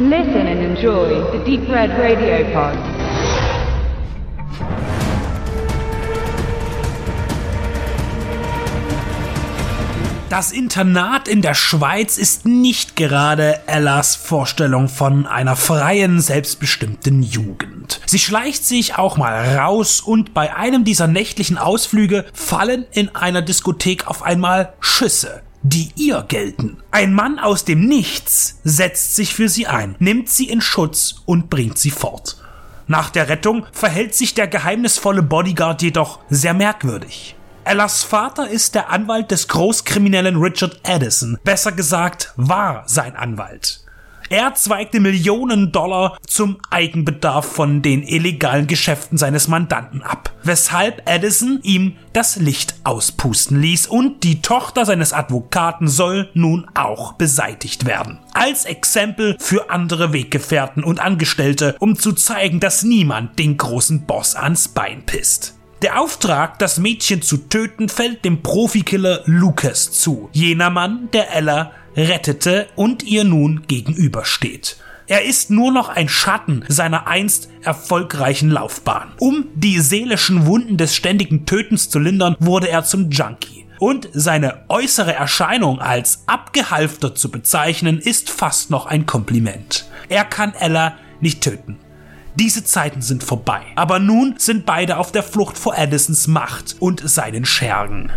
Listen and enjoy the Deep Red Radio Pod. Das Internat in der Schweiz ist nicht gerade Ellas Vorstellung von einer freien, selbstbestimmten Jugend. Sie schleicht sich auch mal raus und bei einem dieser nächtlichen Ausflüge fallen in einer Diskothek auf einmal Schüsse die ihr gelten. Ein Mann aus dem Nichts setzt sich für sie ein, nimmt sie in Schutz und bringt sie fort. Nach der Rettung verhält sich der geheimnisvolle Bodyguard jedoch sehr merkwürdig. Ellas Vater ist der Anwalt des Großkriminellen Richard Addison, besser gesagt war sein Anwalt. Er zweigte Millionen Dollar zum Eigenbedarf von den illegalen Geschäften seines Mandanten ab, weshalb Addison ihm das Licht auspusten ließ und die Tochter seines Advokaten soll nun auch beseitigt werden. Als Exempel für andere Weggefährten und Angestellte, um zu zeigen, dass niemand den großen Boss ans Bein pisst. Der Auftrag, das Mädchen zu töten, fällt dem Profikiller Lucas zu, jener Mann, der Ella rettete und ihr nun gegenübersteht. Er ist nur noch ein Schatten seiner einst erfolgreichen Laufbahn. Um die seelischen Wunden des ständigen Tötens zu lindern, wurde er zum Junkie. Und seine äußere Erscheinung als abgehalfter zu bezeichnen, ist fast noch ein Kompliment. Er kann Ella nicht töten. Diese Zeiten sind vorbei. Aber nun sind beide auf der Flucht vor Addisons Macht und seinen Schergen.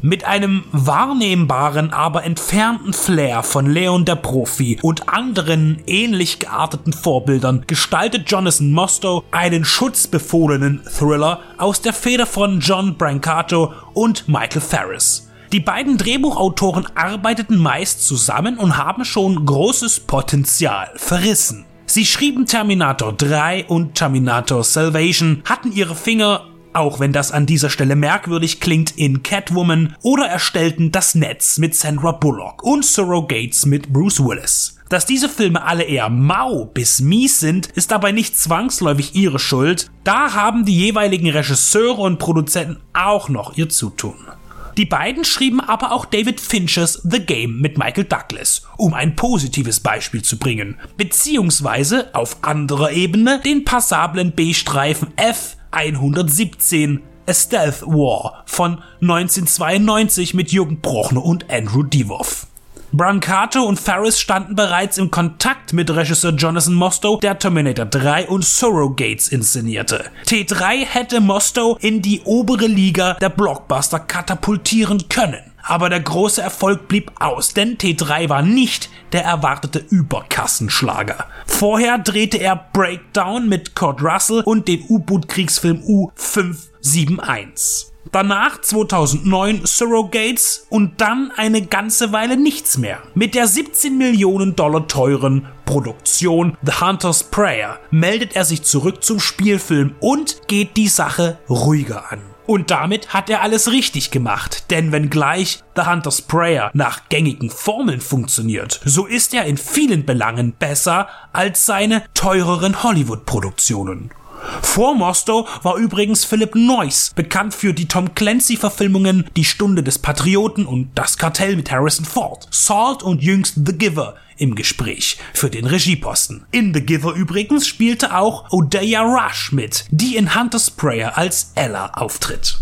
Mit einem wahrnehmbaren, aber entfernten Flair von Leon der Profi und anderen ähnlich gearteten Vorbildern gestaltet Jonathan Mostow einen schutzbefohlenen Thriller aus der Feder von John Brancato und Michael Ferris. Die beiden Drehbuchautoren arbeiteten meist zusammen und haben schon großes Potenzial verrissen. Sie schrieben Terminator 3 und Terminator Salvation, hatten ihre Finger auch wenn das an dieser Stelle merkwürdig klingt, in Catwoman oder erstellten Das Netz mit Sandra Bullock und Surrogates mit Bruce Willis. Dass diese Filme alle eher mau bis mies sind, ist dabei nicht zwangsläufig ihre Schuld, da haben die jeweiligen Regisseure und Produzenten auch noch ihr Zutun. Die beiden schrieben aber auch David Finchers The Game mit Michael Douglas, um ein positives Beispiel zu bringen, beziehungsweise auf anderer Ebene den passablen B-Streifen F 117 A Stealth War von 1992 mit Jürgen Prochnow und Andrew Divoff. Brancato und Ferris standen bereits im Kontakt mit Regisseur Jonathan Mostow, der Terminator 3 und Surrogates inszenierte. T3 hätte Mostow in die obere Liga der Blockbuster katapultieren können. Aber der große Erfolg blieb aus, denn T3 war nicht der erwartete Überkassenschlager. Vorher drehte er Breakdown mit Kurt Russell und den U-Boot-Kriegsfilm U571. Danach 2009 Surrogates und dann eine ganze Weile nichts mehr. Mit der 17 Millionen Dollar teuren Produktion The Hunter's Prayer meldet er sich zurück zum Spielfilm und geht die Sache ruhiger an. Und damit hat er alles richtig gemacht, denn wenngleich The Hunter's Prayer nach gängigen Formeln funktioniert, so ist er in vielen Belangen besser als seine teureren Hollywood-Produktionen. Vor Mostow war übrigens Philip Noyce, bekannt für die Tom Clancy-Verfilmungen Die Stunde des Patrioten und Das Kartell mit Harrison Ford, Salt und jüngst The Giver im Gespräch für den Regieposten. In The Giver übrigens spielte auch Odeya Rush mit, die in Hunter's Prayer als Ella auftritt.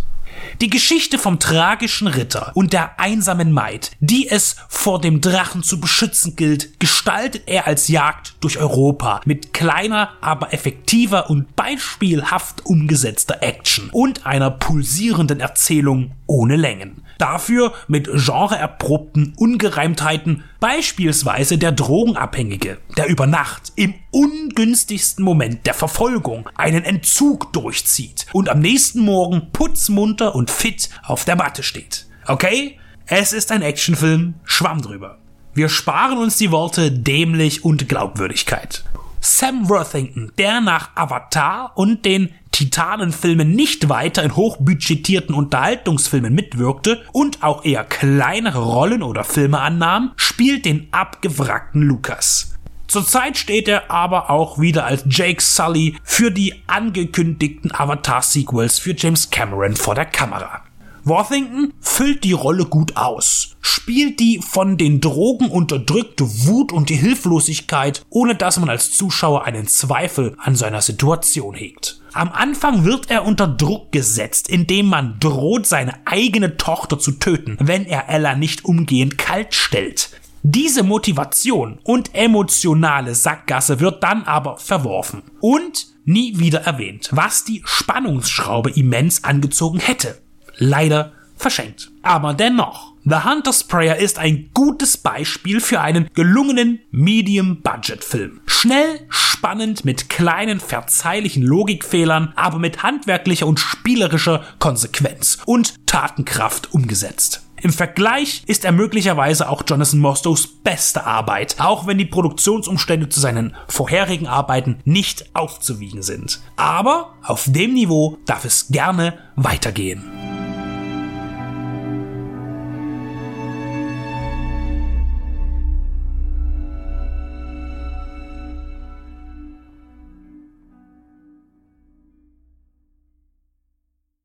Die Geschichte vom tragischen Ritter und der einsamen Maid, die es vor dem Drachen zu beschützen gilt, gestaltet er als Jagd durch Europa mit kleiner, aber effektiver und beispielhaft umgesetzter Action und einer pulsierenden Erzählung ohne Längen. Dafür mit genreerprobten Ungereimtheiten, beispielsweise der Drogenabhängige, der über Nacht im ungünstigsten Moment der Verfolgung einen Entzug durchzieht und am nächsten Morgen putzmunter und fit auf der Matte steht. Okay? Es ist ein Actionfilm, Schwamm drüber. Wir sparen uns die Worte dämlich und Glaubwürdigkeit. Sam Worthington, der nach Avatar und den Titanenfilmen nicht weiter in hochbudgetierten Unterhaltungsfilmen mitwirkte und auch eher kleinere Rollen oder Filme annahm, spielt den abgewrackten Lucas. Zurzeit steht er aber auch wieder als Jake Sully für die angekündigten Avatar-Sequels für James Cameron vor der Kamera. Worthington füllt die Rolle gut aus, spielt die von den Drogen unterdrückte Wut und die Hilflosigkeit, ohne dass man als Zuschauer einen Zweifel an seiner Situation hegt. Am Anfang wird er unter Druck gesetzt, indem man droht, seine eigene Tochter zu töten, wenn er Ella nicht umgehend kalt stellt. Diese Motivation und emotionale Sackgasse wird dann aber verworfen und nie wieder erwähnt, was die Spannungsschraube immens angezogen hätte. Leider verschenkt. Aber dennoch, The Hunter Sprayer ist ein gutes Beispiel für einen gelungenen Medium-Budget-Film. Schnell, spannend, mit kleinen, verzeihlichen Logikfehlern, aber mit handwerklicher und spielerischer Konsequenz und Tatenkraft umgesetzt. Im Vergleich ist er möglicherweise auch Jonathan Mostows beste Arbeit, auch wenn die Produktionsumstände zu seinen vorherigen Arbeiten nicht aufzuwiegen sind. Aber auf dem Niveau darf es gerne weitergehen.